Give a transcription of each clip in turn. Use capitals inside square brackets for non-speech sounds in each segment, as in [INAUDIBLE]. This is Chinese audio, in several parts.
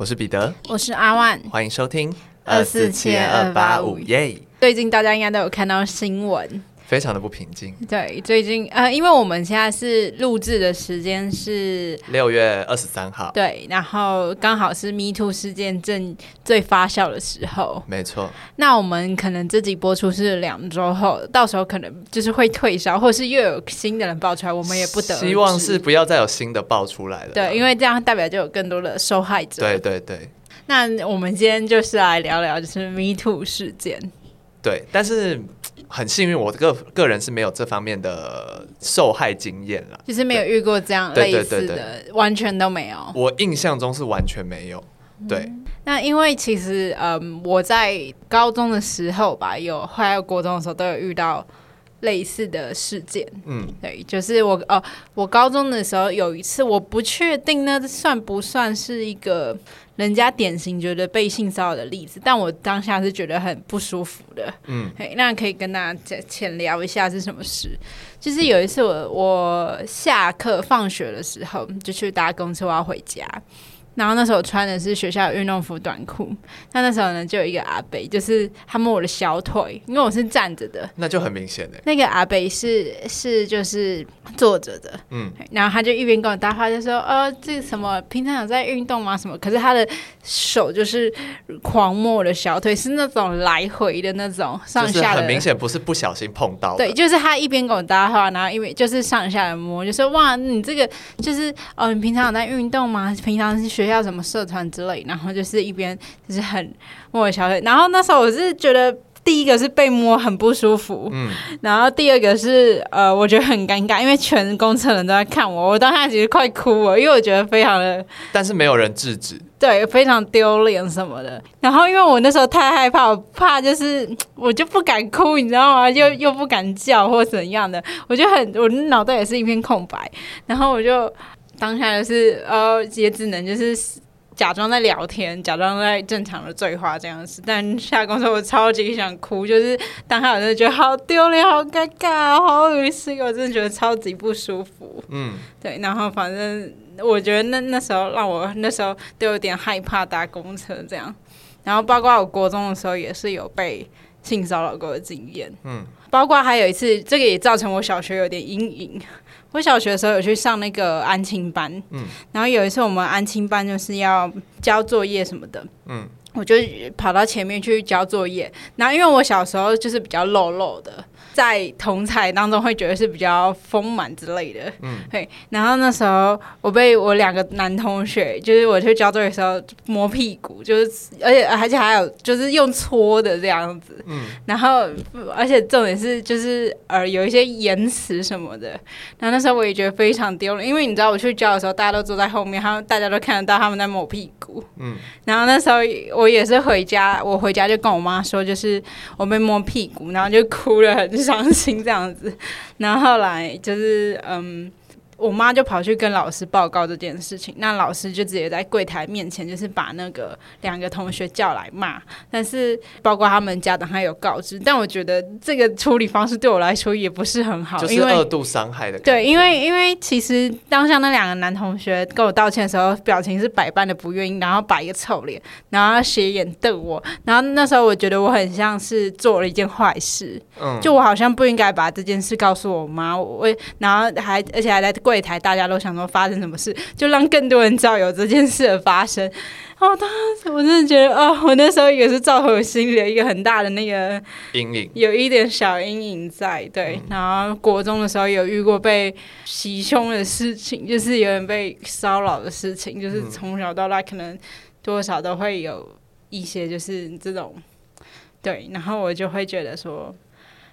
我是彼得，我是阿万，欢迎收听二四七二八五耶。最近大家应该都有看到新闻。非常的不平静。对，最近呃，因为我们现在是录制的时间是六月二十三号，对，然后刚好是 Me Too 事件正最发酵的时候。没错。那我们可能这集播出是两周后，到时候可能就是会退烧，或是又有新的人爆出来，我们也不得。希望是不要再有新的爆出来了。对，因为这样代表就有更多的受害者。对对对。那我们今天就是来聊聊，就是 Me Too 事件。对，但是。很幸运，我个个人是没有这方面的受害经验了，就是没有遇过这样类似的，完全都没有。我印象中是完全没有。对，嗯、那因为其实，嗯，我在高中的时候吧，有后来国中的时候都有遇到类似的事件。嗯，对，就是我哦，我高中的时候有一次，我不确定那算不算是一个。人家典型觉得被性骚扰的例子，但我当下是觉得很不舒服的。嗯，那可以跟大家浅聊一下是什么事？就是有一次我我下课放学的时候就去搭公车，我要回家。然后那时候穿的是学校的运动服短裤，那那时候呢就有一个阿北，就是他摸我的小腿，因为我是站着的，那就很明显的。那个阿北是是就是坐着的，嗯，然后他就一边跟我搭话，就说呃这什么平常有在运动吗？什么？可是他的手就是狂摸我的小腿，是那种来回的那种上下的，很明显不是不小心碰到。对，就是他一边跟我搭话，然后一边就是上下的摸，就说哇你这个就是哦你平常有在运动吗？平常是学。要什么社团之类，然后就是一边就是很摸我小腿，然后那时候我是觉得第一个是被摸很不舒服，嗯，然后第二个是呃，我觉得很尴尬，因为全公厕人都在看我，我当下其实快哭了，因为我觉得非常的，但是没有人制止，对，非常丢脸什么的。然后因为我那时候太害怕，我怕就是 [TSK] 我就不敢哭，你知道吗？又又不敢叫或怎样的，我就很我脑袋也是一片空白，然后我就。当下就是呃，也只能就是假装在聊天，假装在正常的对话这样子。但下公车我超级想哭，就是当下我真的觉得好丢脸、好尴尬、好恶心，我真的觉得超级不舒服。嗯，对。然后反正我觉得那那时候让我那时候都有点害怕搭公车这样。然后包括我国中的时候也是有被性骚扰过的经验。嗯，包括还有一次，这个也造成我小学有点阴影。我小学的时候有去上那个安亲班，嗯，然后有一次我们安亲班就是要交作业什么的，嗯，我就跑到前面去交作业，然后因为我小时候就是比较肉肉的。在同台当中会觉得是比较丰满之类的，嗯，对。然后那时候我被我两个男同学，就是我去交作业的时候摸屁股，就是而且而且还有就是用搓的这样子，嗯。然后而且重点是就是呃有一些延迟什么的。然后那时候我也觉得非常丢脸，因为你知道我去交的时候大家都坐在后面，他们大家都看得到他们在摸屁股，嗯。然后那时候我也是回家，我回家就跟我妈说，就是我被摸屁股，然后就哭了很。伤心这样子，然后后来就是嗯。我妈就跑去跟老师报告这件事情，那老师就直接在柜台面前，就是把那个两个同学叫来骂。但是包括他们家长还有告知，但我觉得这个处理方式对我来说也不是很好，就是二度伤害的感觉。对，因为因为其实当下那两个男同学跟我道歉的时候，表情是百般的不愿意，然后摆一个臭脸，然后斜眼瞪我，然后那时候我觉得我很像是做了一件坏事，嗯，就我好像不应该把这件事告诉我妈，我然后还而且还在。柜台大家都想说发生什么事，就让更多人知道有这件事的发生。哦，当时我真的觉得，哦，我那时候也是造成我心里的一个很大的那个阴影，有一点小阴影在。对，嗯、然后国中的时候有遇过被袭胸的事情，就是有人被骚扰的事情，就是从小到大可能多少都会有一些就是这种，对，然后我就会觉得说。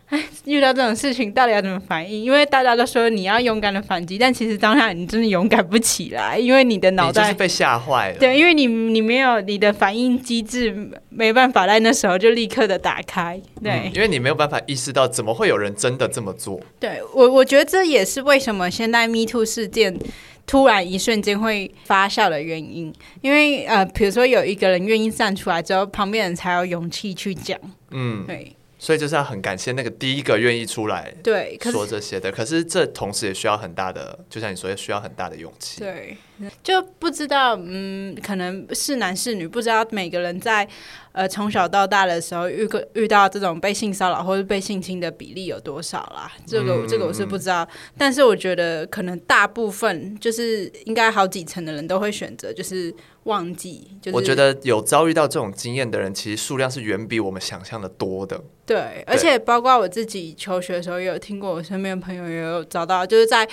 哎，[LAUGHS] 遇到这种事情到底要怎么反应？因为大家都说你要勇敢的反击，但其实当下你真的勇敢不起来，因为你的脑袋就是被吓坏了。对，因为你你没有你的反应机制，没办法在那时候就立刻的打开。对、嗯，因为你没有办法意识到怎么会有人真的这么做。对我，我觉得这也是为什么现在 Me Too 事件突然一瞬间会发酵的原因。因为呃，比如说有一个人愿意站出来之后，旁边人才有勇气去讲。嗯，对。所以就是要很感谢那个第一个愿意出来对说这些的，可是这同时也需要很大的，就像你说，也需要很大的勇气。对，就不知道，嗯，可能是男是女，不知道每个人在呃从小到大的时候遇个遇到这种被性骚扰或者被性侵的比例有多少啦？这个这个我是不知道，嗯，但是我觉得可能大部分就是应该好几成的人都会选择就是。忘记，就是我觉得有遭遇到这种经验的人，其实数量是远比我们想象的多的。对，而且包括我自己求学的时候，也有听过我身边的朋友也有遭到，就是在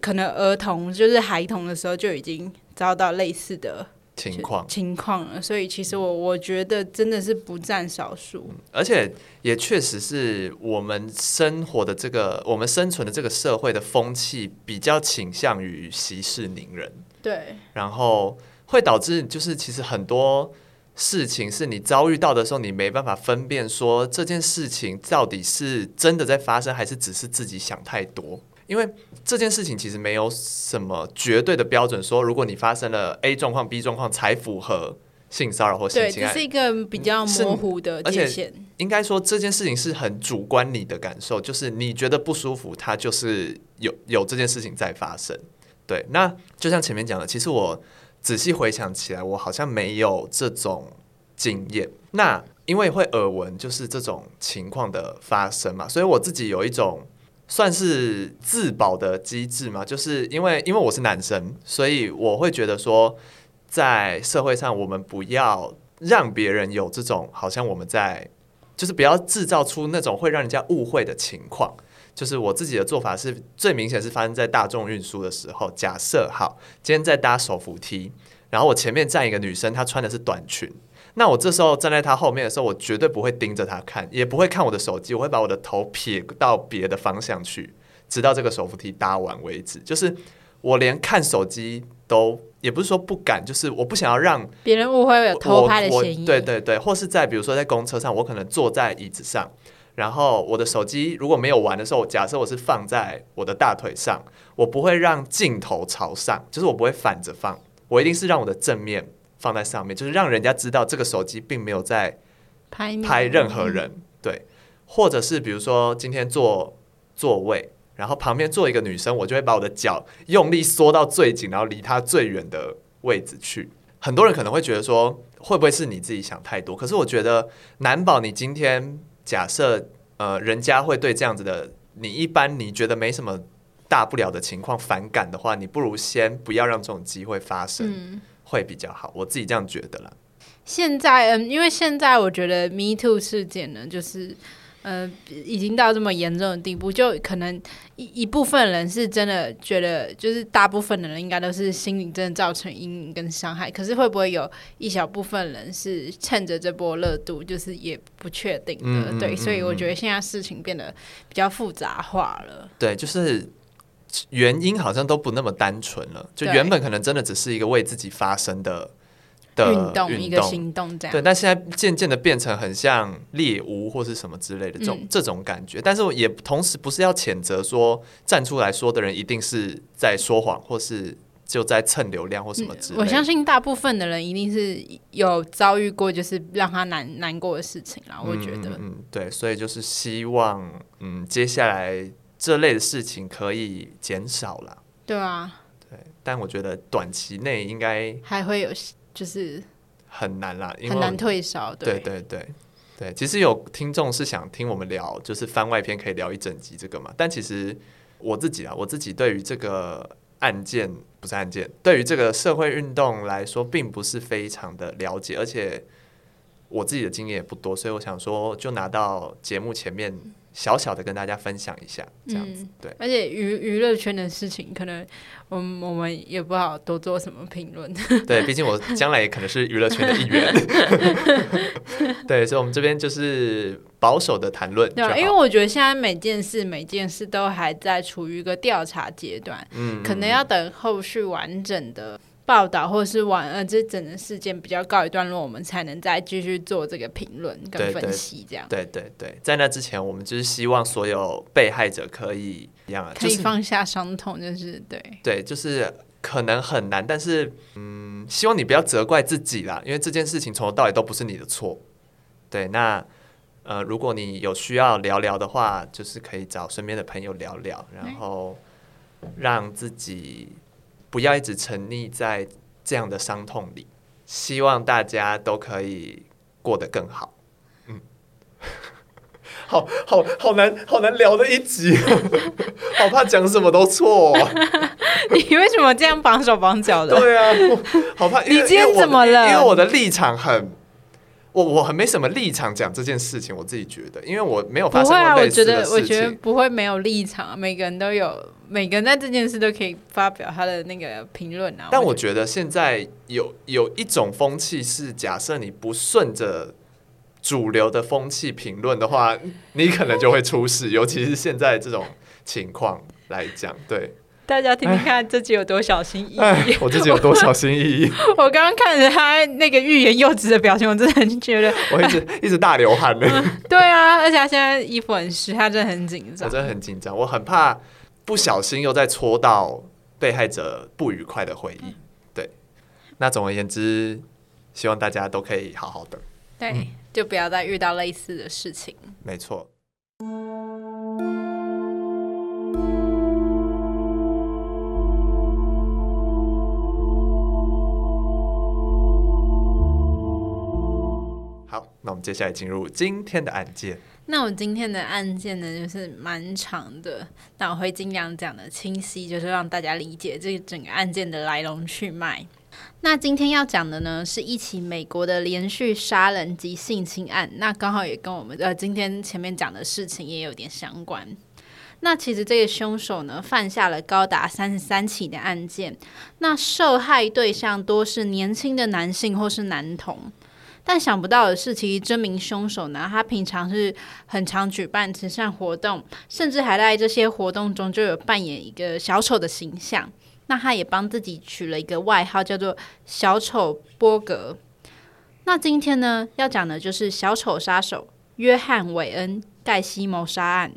可能儿童就是孩童的时候就已经遭到类似的情况情况了。所以其实我我觉得真的是不占少数，嗯，而且也确实是我们生活的这个我们生存的这个社会的风气比较倾向于息事宁人。对，然后。会导致就是其实很多事情是你遭遇到的时候，你没办法分辨说这件事情到底是真的在发生，还是只是自己想太多。因为这件事情其实没有什么绝对的标准，说如果你发生了 A 状况、B 状况才符合性骚扰或性侵害。对，这是一个比较模糊的界限。应该说这件事情是很主观你的感受，就是你觉得不舒服，它就是有有这件事情在发生。对，那就像前面讲的，其实我。仔细回想起来，我好像没有这种经验。那因为会耳闻，就是这种情况的发生嘛，所以我自己有一种算是自保的机制嘛，就是因为因为我是男生，所以我会觉得说，在社会上我们不要让别人有这种好像我们在，就是不要制造出那种会让人家误会的情况。就是我自己的做法是最明显是发生在大众运输的时候。假设好，今天在搭手扶梯，然后我前面站一个女生，她穿的是短裙。那我这时候站在她后面的时候，我绝对不会盯着她看，也不会看我的手机，我会把我的头撇到别的方向去，直到这个手扶梯搭完为止。就是我连看手机都，也不是说不敢，就是我不想要让别人误会有偷拍的嫌疑。对对对，或是在比如说在公车上，我可能坐在椅子上。然后我的手机如果没有玩的时候，假设我是放在我的大腿上，我不会让镜头朝上，就是我不会反着放，我一定是让我的正面放在上面，就是让人家知道这个手机并没有在拍拍任何人，对，或者是比如说今天坐座位，然后旁边坐一个女生，我就会把我的脚用力缩到最紧，然后离她最远的位置去。很多人可能会觉得说，会不会是你自己想太多？可是我觉得难保你今天。假设呃，人家会对这样子的你，一般你觉得没什么大不了的情况反感的话，你不如先不要让这种机会发生，嗯，会比较好。我自己这样觉得啦。现在嗯，因为现在我觉得 Me Too 事件呢，就是。呃，已经到这么严重的地步，就可能一一部分人是真的觉得，就是大部分的人应该都是心理真的造成阴影跟伤害。可是会不会有一小部分人是趁着这波热度，就是也不确定的。嗯、对、嗯，所以我觉得现在事情变得比较复杂化了。对，就是原因好像都不那么单纯了。就原本可能真的只是一个为自己发生的。的运动，一个行动这样，对，但现在渐渐的变成很像猎巫或是什么之类的这种、嗯、这种感觉，但是也同时不是要谴责说站出来说的人一定是在说谎或是就在蹭流量或什么之类、嗯。我相信大部分的人一定是有遭遇过就是让他难难过的事情啦。我觉得，嗯，嗯，对，所以就是希望嗯接下来这类的事情可以减少了。对啊，对，但我觉得短期内应该还会有。就是很难啦，因为很难退烧。对对对对，其实有听众是想听我们聊，就是番外篇可以聊一整集这个嘛。但其实我自己啊，我自己对于这个案件不是案件，对于这个社会运动来说，并不是非常的了解，而且我自己的经验也不多，所以我想说，就拿到节目前面。小小的跟大家分享一下，这样子、嗯、对。而且娱娱乐圈的事情，可能我们我们也不好多做什么评论。[LAUGHS] 对，毕竟我将来也可能是娱乐圈的一员。[LAUGHS] 对，所以，我们这边就是保守的谈论。对，因为我觉得现在每件事每件事都还在处于一个调查阶段，嗯，可能要等后续完整的。报道或是完呃，这整个事件比较告一段落，我们才能再继续做这个评论跟分析，这样。对对对，在那之前，我们就是希望所有被害者可以一样，可以放下伤痛，就是对。对，就是可能很难，但是嗯，希望你不要责怪自己啦，因为这件事情从头到尾都不是你的错。对，那呃，如果你有需要聊聊的话，就是可以找身边的朋友聊聊，然后让自己不要一直沉溺在这样的伤痛里。希望大家都可以过得更好。嗯，[LAUGHS] 好好好难好难聊的一集，[LAUGHS] 好怕讲什么都错。[LAUGHS] 你为什么这样绑手绑脚的？对啊，好怕。你今天怎么了？因为我的立场很。我我很没什么立场讲这件事情，我自己觉得，因为我没有发生过类似的事情。不会啊，我觉得我觉得不会没有立场，每个人都有，每个人在这件事都可以发表他的那个评论啊。但我觉得现在有有一种风气是，假设你不顺着主流的风气评论的话，你可能就会出事，尤其是现在这种情况来讲，对。大家听听看，自己有多小心翼翼。我自己有多小心翼翼。[LAUGHS] 我刚刚看着他那个欲言又止的表情，我真的很觉得，我一直一直大流汗呢、嗯。对啊，而且他现在衣服很湿，他真的很紧张。我真的很紧张，我很怕不小心又再戳到被害者不愉快的回忆。对，那总而言之，希望大家都可以好好的。对，嗯、就不要再遇到类似的事情。没错。接下来进入今天的案件。那我今天的案件呢，就是蛮长的，那我会尽量讲的清晰，就是让大家理解这个整个案件的来龙去脉。那今天要讲的呢，是一起美国的连续杀人及性侵案，那刚好也跟我们呃今天前面讲的事情也有点相关。那其实这个凶手呢，犯下了高达三十三起的案件，那受害对象多是年轻的男性或是男童。但想不到的是，其实这名凶手呢，他平常是很常举办慈善活动，甚至还在这些活动中就有扮演一个小丑的形象。那他也帮自己取了一个外号，叫做“小丑波格”。那今天呢，要讲的就是小丑杀手约翰·韦恩·盖西谋杀案。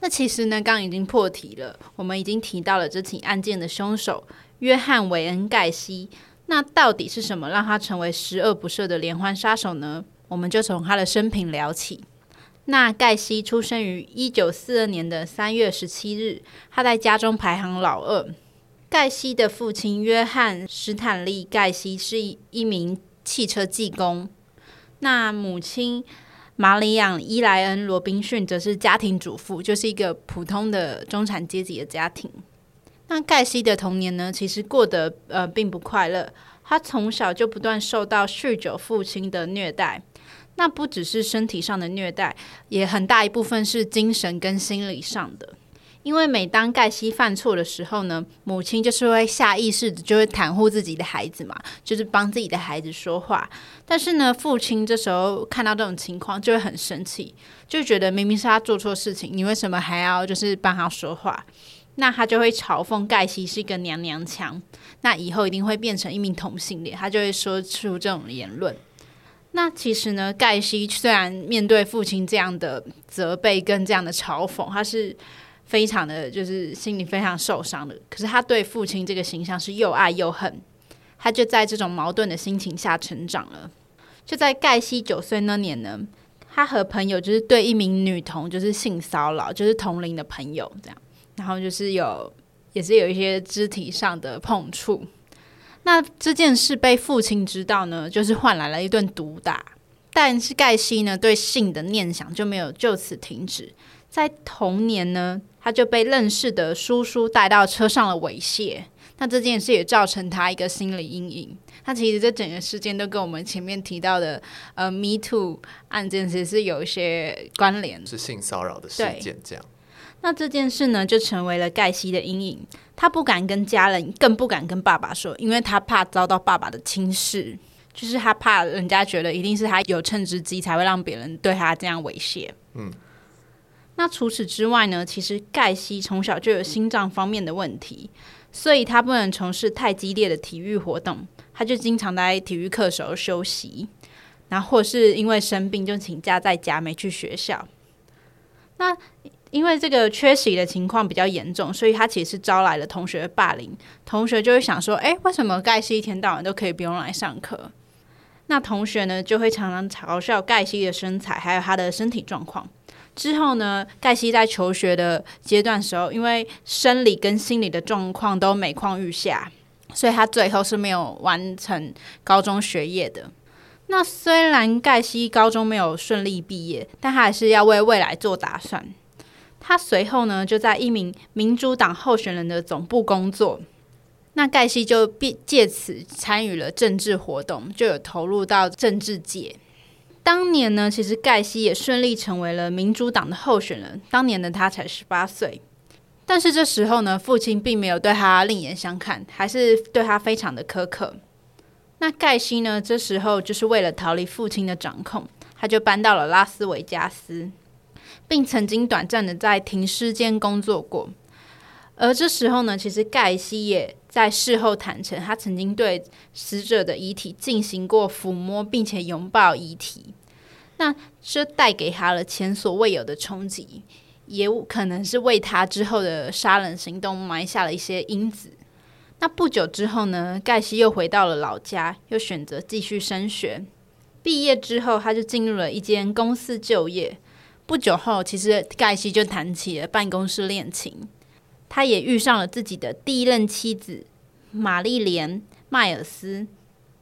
那其实呢，刚刚已经破题了，我们已经提到了这起案件的凶手约翰·韦恩·盖西。那到底是什么让他成为十恶不赦的连环杀手呢？我们就从他的生平聊起。那盖西出生于一九四二年的三月十七日，他在家中排行老二。盖西的父亲约翰·史坦利·盖西是一名汽车技工，那母亲玛里亚·伊莱恩·罗宾逊则是家庭主妇，就是一个普通的中产阶级的家庭。那盖西的童年呢，其实过得呃并不快乐。他从小就不断受到酗酒父亲的虐待，那不只是身体上的虐待，也很大一部分是精神跟心理上的。因为每当盖西犯错的时候呢，母亲就是会下意识的就会袒护自己的孩子嘛，就是帮自己的孩子说话。但是呢，父亲这时候看到这种情况就会很生气，就觉得明明是他做错事情，你为什么还要就是帮他说话？那他就会嘲讽盖西是一个娘娘腔，那以后一定会变成一名同性恋，他就会说出这种言论。那其实呢，盖西虽然面对父亲这样的责备跟这样的嘲讽，他是非常的就是心里非常受伤的。可是他对父亲这个形象是又爱又恨，他就在这种矛盾的心情下成长了。就在盖西九岁那年呢，他和朋友就是对一名女童就是性骚扰，就是同龄的朋友这样。然后就是有，也是有一些肢体上的碰触。那这件事被父亲知道呢，就是换来了一顿毒打。但是盖西呢，对性的念想就没有就此停止。在同年呢，他就被认识的叔叔带到车上了猥亵。那这件事也造成他一个心理阴影。那其实这整个事件都跟我们前面提到的呃 Me Too 案件其实是有一些关联，是性骚扰的事件这样。那这件事呢，就成为了盖西的阴影。他不敢跟家人，更不敢跟爸爸说，因为他怕遭到爸爸的轻视，就是他怕人家觉得一定是他有趁之机，才会让别人对他这样猥亵。嗯。那除此之外呢，其实盖西从小就有心脏方面的问题，所以他不能从事太激烈的体育活动，他就经常在体育课时候休息，然后或是因为生病就请假在家没去学校。那因为这个缺席的情况比较严重，所以他其实是招来了同学霸凌。同学就会想说：“哎，为什么盖西一天到晚都可以不用来上课？”那同学呢就会常常嘲笑盖西的身材，还有他的身体状况。之后呢，盖西在求学的阶段时候，因为生理跟心理的状况都每况愈下，所以他最后是没有完成高中学业的。那虽然盖西高中没有顺利毕业，但他还是要为未来做打算。他随后呢，就在一名民主党候选人的总部工作。那盖西就借此参与了政治活动，就有投入到政治界。当年呢，其实盖西也顺利成为了民主党的候选人。当年的他才十八岁，但是这时候呢，父亲并没有对他另眼相看，还是对他非常的苛刻。那盖西呢，这时候就是为了逃离父亲的掌控，他就搬到了拉斯维加斯，并曾经短暂的在停尸间工作过。而这时候呢，其实盖西也在事后坦诚，他曾经对死者的遗体进行过抚摸，并且拥抱遗体。那这带给他了前所未有的冲击，也可能是为他之后的杀人行动埋下了一些因子。那不久之后呢，盖西又回到了老家，又选择继续升学。毕业之后，他就进入了一间公司就业。不久后，其实盖西就谈起了办公室恋情。他也遇上了自己的第一任妻子玛丽莲迈尔斯，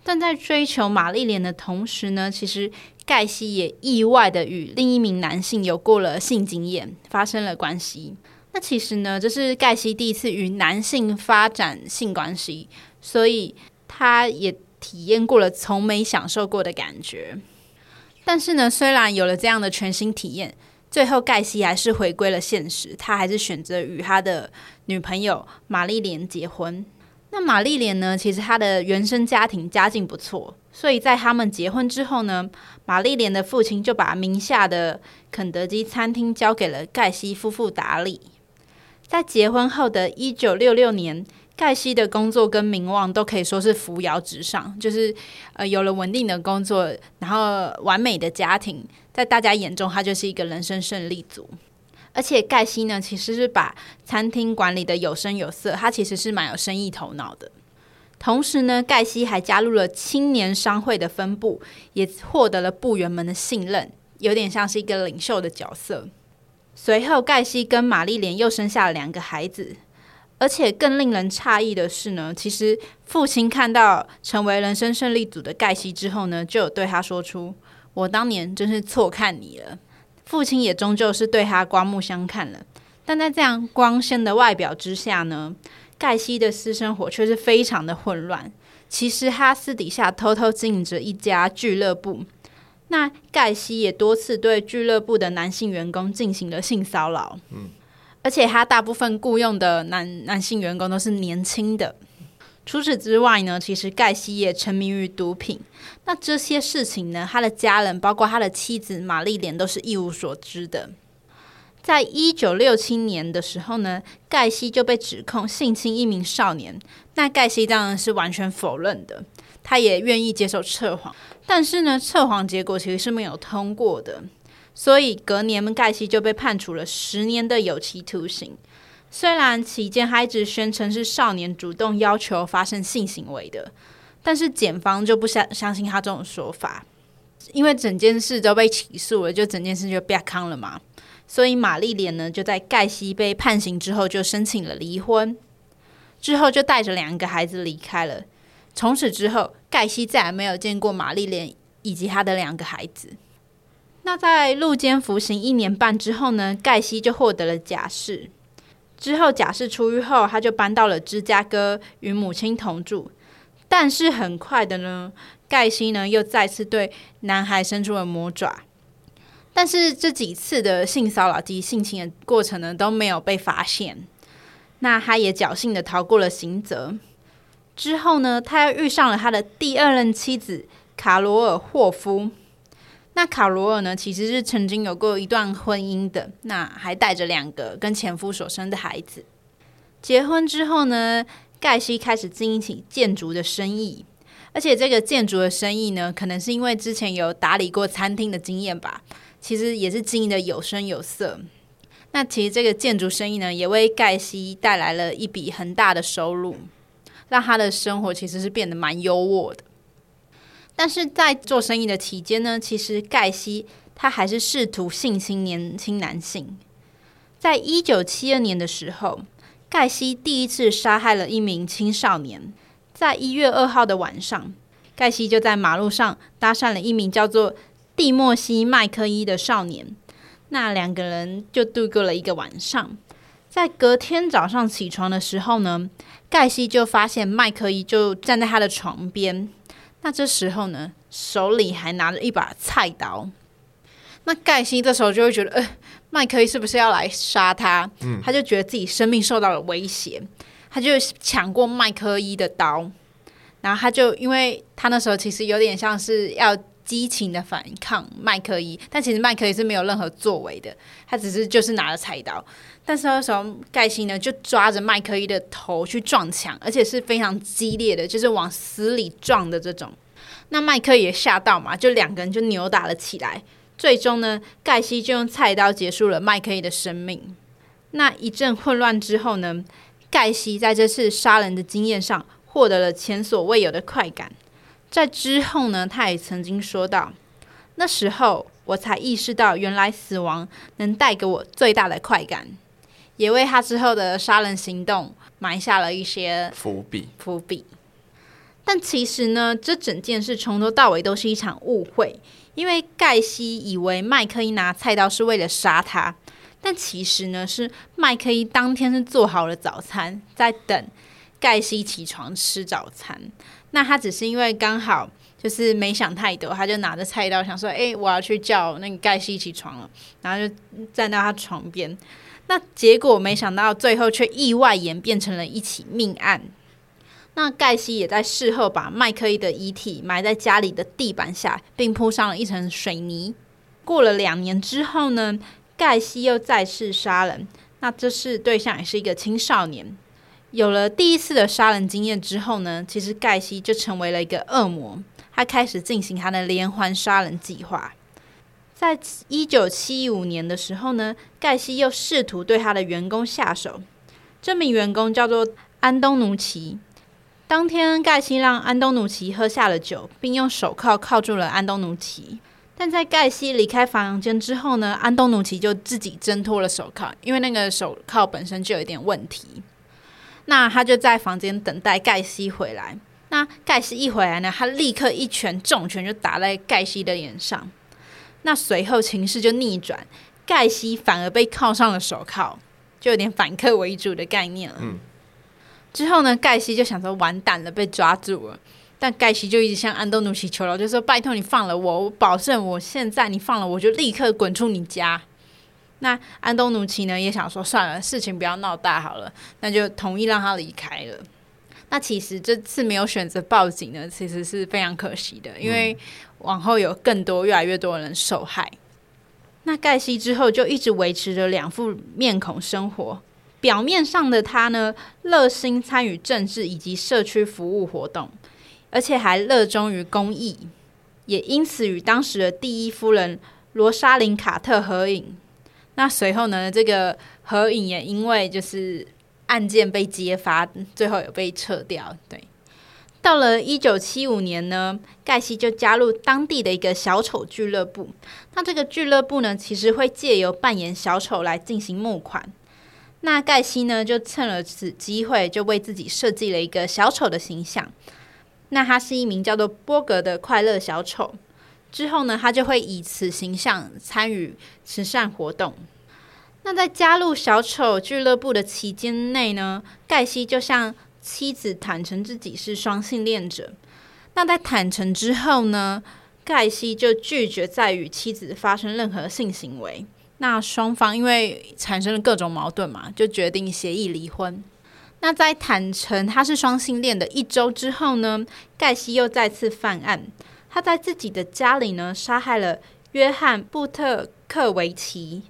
但在追求玛丽莲的同时呢，其实盖西也意外的与另一名男性有过了性经验，发生了关系。那其实呢，这是盖西第一次与男性发展性关系，所以他也体验过了从没享受过的感觉。但是呢，虽然有了这样的全新体验。最后，盖西还是回归了现实，他还是选择与他的女朋友玛丽莲结婚。那玛丽莲呢？其实她的原生家庭家境不错，所以在他们结婚之后呢，玛丽莲的父亲就把名下的肯德基餐厅交给了盖西夫妇打理。在结婚后的一九六六年，盖西的工作跟名望都可以说是扶摇直上，就是呃有了稳定的工作，然后完美的家庭。在大家眼中，他就是一个人生胜利组。而且盖西呢，其实是把餐厅管理得有声有色，他其实是蛮有生意头脑的。同时呢，盖西还加入了青年商会的分部，也获得了部员们的信任，有点像是一个领袖的角色。随后，盖西跟玛丽莲又生下了两个孩子。而且更令人诧异的是呢，其实父亲看到成为人生胜利组的盖西之后呢，就有对他说出。我当年真是错看你了，父亲也终究是对他刮目相看了。但在这样光鲜的外表之下呢，盖西的私生活却是非常的混乱。其实他私底下偷偷经营着一家俱乐部，那盖西也多次对俱乐部的男性员工进行了性骚扰。嗯，而且他大部分雇佣的男男性员工都是年轻的。除此之外呢，其实盖西也沉迷于毒品。那这些事情呢，他的家人，包括他的妻子玛丽莲，都是一无所知的。在一九六七年的时候呢，盖西就被指控性侵一名少年。那盖西当然是完全否认的，他也愿意接受测谎。但是呢，测谎结果其实是没有通过的，所以隔年们盖西就被判处了十年的有期徒刑。虽然期间他一直宣称是少年主动要求发生性行为的，但是检方就不相相信他这种说法，因为整件事都被起诉了，就整件事就变康了嘛。所以玛丽莲呢，就在盖西被判刑之后就申请了离婚，之后就带着两个孩子离开了。从此之后，盖西再也没有见过玛丽莲以及他的两个孩子。那在入监服刑一年半之后呢，盖西就获得了假释。之后，假释出狱后，他就搬到了芝加哥与母亲同住。但是很快的呢，盖西呢又再次对男孩伸出了魔爪。但是这几次的性骚扰及性侵的过程呢都没有被发现。那他也侥幸的逃过了刑责。之后呢，他又遇上了他的第二任妻子卡罗尔霍夫。那卡罗尔呢，其实是曾经有过一段婚姻的，那还带着两个跟前夫所生的孩子。结婚之后呢，盖西开始经营起建筑的生意，而且这个建筑的生意呢，可能是因为之前有打理过餐厅的经验吧，其实也是经营的有声有色。那其实这个建筑生意呢，也为盖西带来了一笔很大的收入，让他的生活其实是变得蛮优渥的。但是在做生意的期间呢，其实盖西他还是试图性侵年轻男性。在一九七二年的时候，盖西第一次杀害了一名青少年。在一月二号的晚上，盖西就在马路上搭讪了一名叫做蒂莫西·麦克伊的少年。那两个人就度过了一个晚上。在隔天早上起床的时候呢，盖西就发现麦克伊就站在他的床边。那这时候呢，手里还拿着一把菜刀。那盖西这时候就会觉得，呃，麦克伊是不是要来杀他？嗯，他就觉得自己生命受到了威胁，他就抢过麦克伊的刀。然后他就，因为他那时候其实有点像是要激情的反抗麦克伊，但其实麦克伊是没有任何作为的，他只是就是拿着菜刀。但是那时候盖西呢就抓着麦克伊的头去撞墙，而且是非常激烈的，就是往死里撞的这种。那麦克也吓到嘛，就两个人就扭打了起来。最终呢，盖西就用菜刀结束了麦克伊的生命。那一阵混乱之后呢，盖西在这次杀人的经验上获得了前所未有的快感。在之后呢，他也曾经说道：“那时候我才意识到，原来死亡能带给我最大的快感。”也为他之后的杀人行动埋下了一些伏笔。伏笔。但其实呢，这整件事从头到尾都是一场误会，因为盖西以为麦克伊拿菜刀是为了杀他，但其实呢，是麦克伊当天是做好了早餐，在等盖西起床吃早餐。那他只是因为刚好就是没想太多，他就拿着菜刀想说：“哎，我要去叫那个盖西起床了。”然后就站到他床边。那结果没想到最后却意外演变成了一起命案。那盖西也在事后把麦克伊的遗体埋在家里的地板下，并铺上了一层水泥。过了两年之后呢，盖西又再次杀人。那这次对象也是一个青少年。有了第一次的杀人经验之后呢，其实盖西就成为了一个恶魔，他开始进行他的连环杀人计划。在一九七五年的时候呢，盖西又试图对他的员工下手。这名员工叫做安东努奇。当天，盖西让安东努奇喝下了酒，并用手铐铐住了安东努奇。但在盖西离开房间之后呢，安东努奇就自己挣脱了手铐，因为那个手铐本身就有一点问题。那他就在房间等待盖西回来。那盖西一回来呢，他立刻一拳重拳就打在盖西的脸上。那随后情势就逆转，盖西反而被铐上了手铐，就有点反客为主的概念了。嗯。之后呢，盖西就想说完蛋了，被抓住了。但盖西就一直向安东努奇求饶，就说拜托你放了我，我保证我现在你放了我就立刻滚出你家。那安东努奇呢也想说算了，事情不要闹大好了，那就同意让他离开了。那其实这次没有选择报警呢，其实是非常可惜的，因为往后有更多越来越多的人受害。那盖西之后就一直维持着两副面孔生活，表面上的他呢，热心参与政治以及社区服务活动，而且还热衷于公益，也因此与当时的第一夫人罗莎琳·卡特合影。那随后呢，这个合影也因为就是案件被揭发，最后有被撤掉。对，到了一九七五年呢，盖西就加入当地的一个小丑俱乐部。那这个俱乐部呢，其实会借由扮演小丑来进行募款。那盖西呢，就趁了此机会，就为自己设计了一个小丑的形象。那他是一名叫做波格的快乐小丑。之后呢，他就会以此形象参与慈善活动。那在加入小丑俱乐部的期间内呢，盖西就向妻子坦诚自己是双性恋者。那在坦诚之后呢，盖西就拒绝再与妻子发生任何性行为。那双方因为产生了各种矛盾嘛，就决定协议离婚。那在坦诚他是双性恋的一周之后呢，盖西又再次犯案。他在自己的家里呢，杀害了约翰·布特克维奇。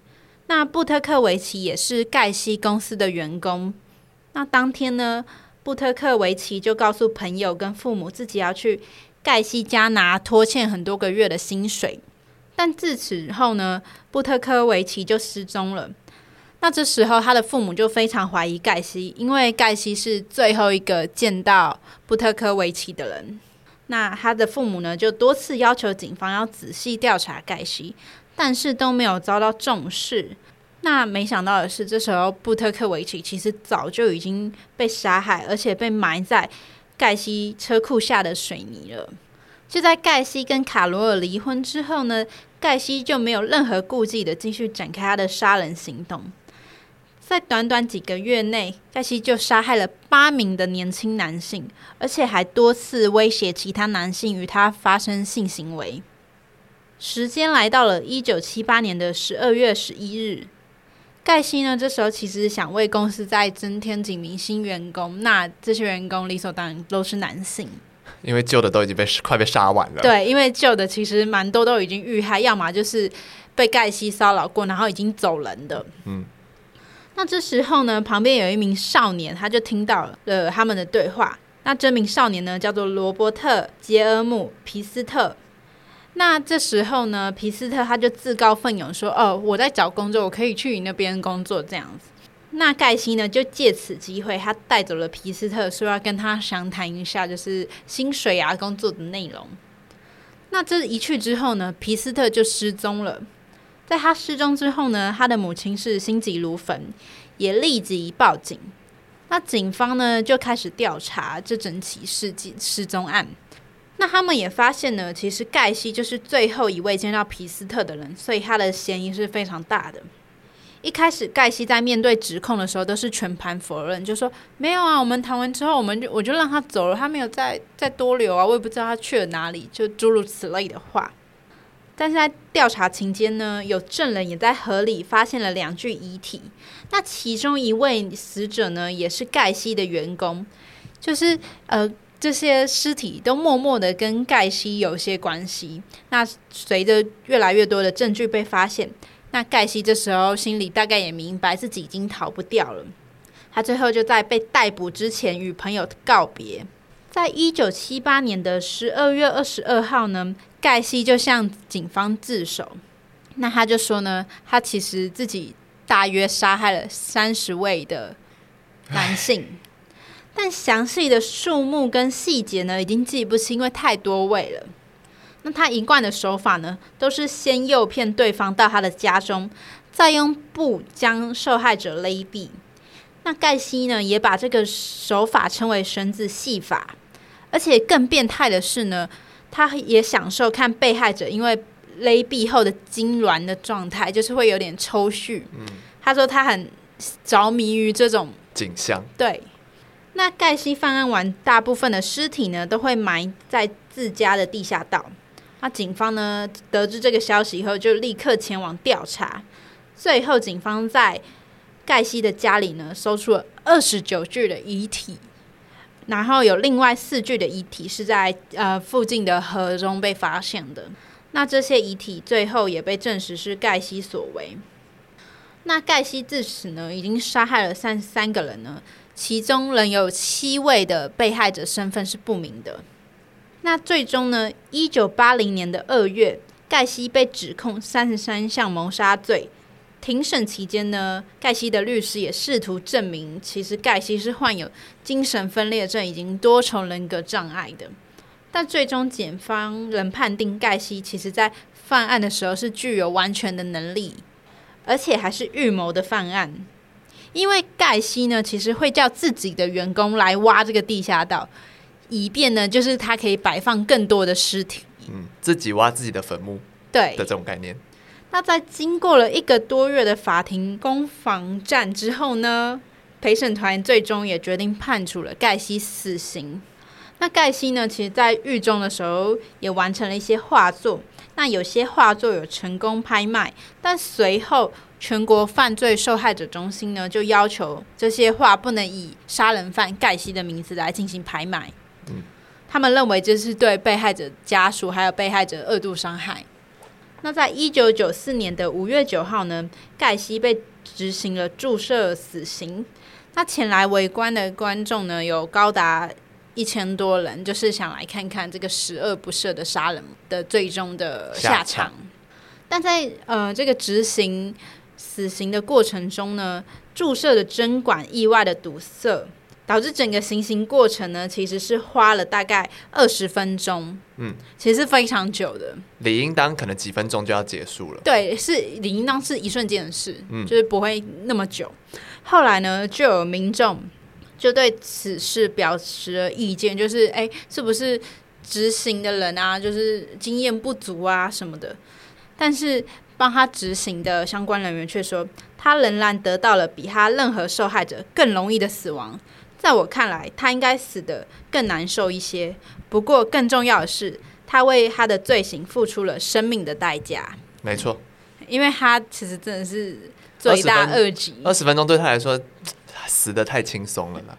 那布特克维奇也是盖西公司的员工。那当天呢，布特克维奇就告诉朋友跟父母，自己要去盖西家拿拖欠很多个月的薪水。但自此后呢，布特克维奇就失踪了。那这时候，他的父母就非常怀疑盖西，因为盖西是最后一个见到布特克维奇的人。那他的父母呢，就多次要求警方要仔细调查盖西，但是都没有遭到重视。那没想到的是，这时候布特克维奇其实早就已经被杀害，而且被埋在盖西车库下的水泥了。就在盖西跟卡罗尔离婚之后呢，盖西就没有任何顾忌的继续展开他的杀人行动。在短短几个月内，盖西就杀害了八名的年轻男性，而且还多次威胁其他男性与他发生性行为。时间来到了一九七八年的十二月十一日。盖西呢，这时候其实想为公司再增添几名新员工，那这些员工理所当然都是男性，因为旧的都已经被快被杀完了。对，因为旧的其实蛮多都已经遇害，要么就是被盖西骚扰过，然后已经走人的。嗯，那这时候呢，旁边有一名少年，他就听到了他们的对话。那这名少年呢，叫做罗伯特·杰尔姆·皮斯特。那这时候呢，皮斯特他就自告奋勇说：“哦，我在找工作，我可以去你那边工作。”这样子，那盖西呢就借此机会，他带走了皮斯特，说要跟他详谈一下，就是薪水啊、工作的内容。那这一去之后呢，皮斯特就失踪了。在他失踪之后呢，他的母亲是心急如焚，也立即报警。那警方呢就开始调查这整起事件失踪案。那他们也发现呢，其实盖西就是最后一位见到皮斯特的人，所以他的嫌疑是非常大的。一开始盖西在面对指控的时候都是全盘否认，就说没有啊，我们谈完之后，我们就我就让他走了，他没有再再多留啊，我也不知道他去了哪里，就诸如此类的话。但是在调查期间呢，有证人也在河里发现了两具遗体，那其中一位死者呢，也是盖西的员工，就是呃。这些尸体都默默的跟盖西有些关系。那随着越来越多的证据被发现，那盖西这时候心里大概也明白自己已经逃不掉了。他最后就在被逮捕之前与朋友告别。在一九七八年的十二月二十二号呢，盖西就向警方自首。那他就说呢，他其实自己大约杀害了三十位的男性。但详细的数目跟细节呢，已经记不清，因为太多位了。那他一贯的手法呢，都是先诱骗对方到他的家中，再用布将受害者勒毙。那盖西呢，也把这个手法称为绳子戏法。而且更变态的是呢，他也享受看被害者因为勒毙后的痉挛的状态，就是会有点抽搐。嗯，他说他很着迷于这种景象。对。那盖西犯案完，大部分的尸体呢都会埋在自家的地下道。那警方呢得知这个消息以后，就立刻前往调查。最后，警方在盖西的家里呢搜出了二十九具的遗体，然后有另外四具的遗体是在呃附近的河中被发现的。那这些遗体最后也被证实是盖西所为。那盖西至此呢已经杀害了三十三个人呢。其中仍有七位的被害者身份是不明的。那最终呢？一九八零年的二月，盖西被指控三十三项谋杀罪。庭审期间呢，盖西的律师也试图证明，其实盖西是患有精神分裂症以及多重人格障碍的。但最终检方仍判定盖西其实在犯案的时候是具有完全的能力，而且还是预谋的犯案。因为盖西呢，其实会叫自己的员工来挖这个地下道，以便呢，就是他可以摆放更多的尸体。嗯，自己挖自己的坟墓，对的这种概念。那在经过了一个多月的法庭攻防战之后呢，陪审团最终也决定判处了盖西死刑。那盖西呢，其实在狱中的时候也完成了一些画作，那有些画作有成功拍卖，但随后。全国犯罪受害者中心呢，就要求这些画不能以杀人犯盖西的名字来进行拍卖。嗯，他们认为这是对被害者家属还有被害者二度伤害。那在一九九四年的五月九号呢，盖西被执行了注射死刑。那前来围观的观众呢，有高达一千多人，就是想来看看这个十恶不赦的杀人的最终的下场。下场。但在呃这个执行。死刑的过程中呢，注射的针管意外的堵塞，导致整个行刑过程呢，其实是花了大概二十分钟。嗯，其实是非常久的。理应当可能几分钟就要结束了。对，是理应当是一瞬间的事，嗯，就是不会那么久。后来呢，就有民众就对此事表示了意见，就是哎，是不是执行的人啊，就是经验不足啊什么的？但是帮他执行的相关人员却说，他仍然得到了比他任何受害者更容易的死亡。在我看来，他应该死得更难受一些。不过，更重要的是，他为他的罪行付出了生命的代价。没错，因为他其实真的是罪大恶极。二十分钟对他来说，死得太轻松了啦。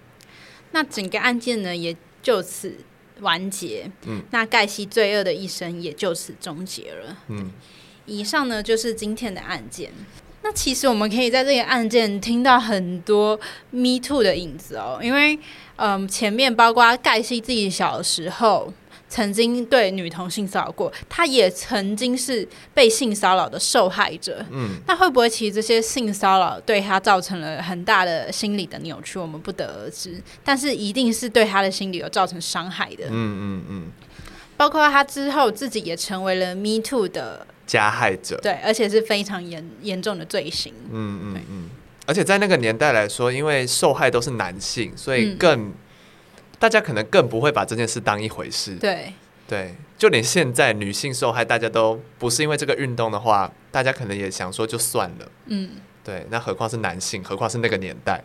那整个案件呢，也就此完结。嗯，那盖西罪恶的一生也就此终结了。嗯，以上呢，就是今天的案件。那其实我们可以在这个案件听到很多 “me too” 的影子哦，因为嗯，前面包括盖西自己小时候曾经对女童性骚扰过，他也曾经是被性骚扰的受害者。嗯，那会不会其实这些性骚扰对他造成了很大的心理的扭曲？我们不得而知，但是一定是对他的心理有造成伤害的。嗯嗯嗯，包括他之后自己也成为了 “me too” 的。加害者对，而且是非常严严重的罪行。嗯嗯嗯，而且在那个年代来说，因为受害都是男性，所以更、嗯、大家可能更不会把这件事当一回事。对对，就连现在女性受害，大家都不是因为这个运动的话，大家可能也想说就算了。嗯，对，那何况是男性，何况是那个年代。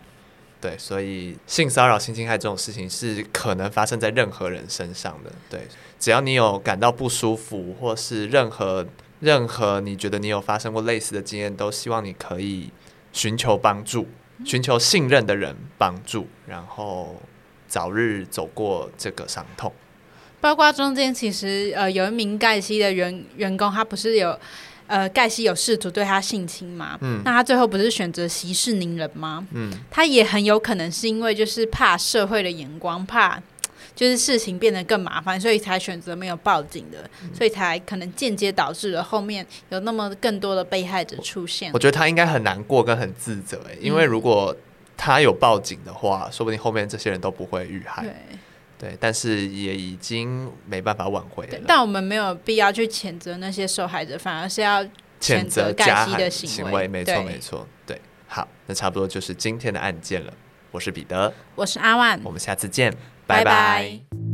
对，所以性骚扰、性侵害这种事情是可能发生在任何人身上的。对，只要你有感到不舒服，或是任何。任何你觉得你有发生过类似的经验，都希望你可以寻求帮助，寻求信任的人帮助，然后早日走过这个伤痛。包括中间其实呃有一名盖西的员员工，他不是有呃盖西有试图对他性侵嘛？嗯，那他最后不是选择息事宁人吗？嗯，他也很有可能是因为就是怕社会的眼光，怕。就是事情变得更麻烦，所以才选择没有报警的，嗯、所以才可能间接导致了后面有那么更多的被害者出现。我，我觉得他应该很难过跟很自责，哎，因为如果他有报警的话，说不定后面这些人都不会遇害。对，对，但是也已经没办法挽回了。但我们没有必要去谴责那些受害者，反而是要谴责盖西的行为。没错，没错，对。好，那差不多就是今天的案件了。我是彼得，我是阿万，我们下次见。拜拜。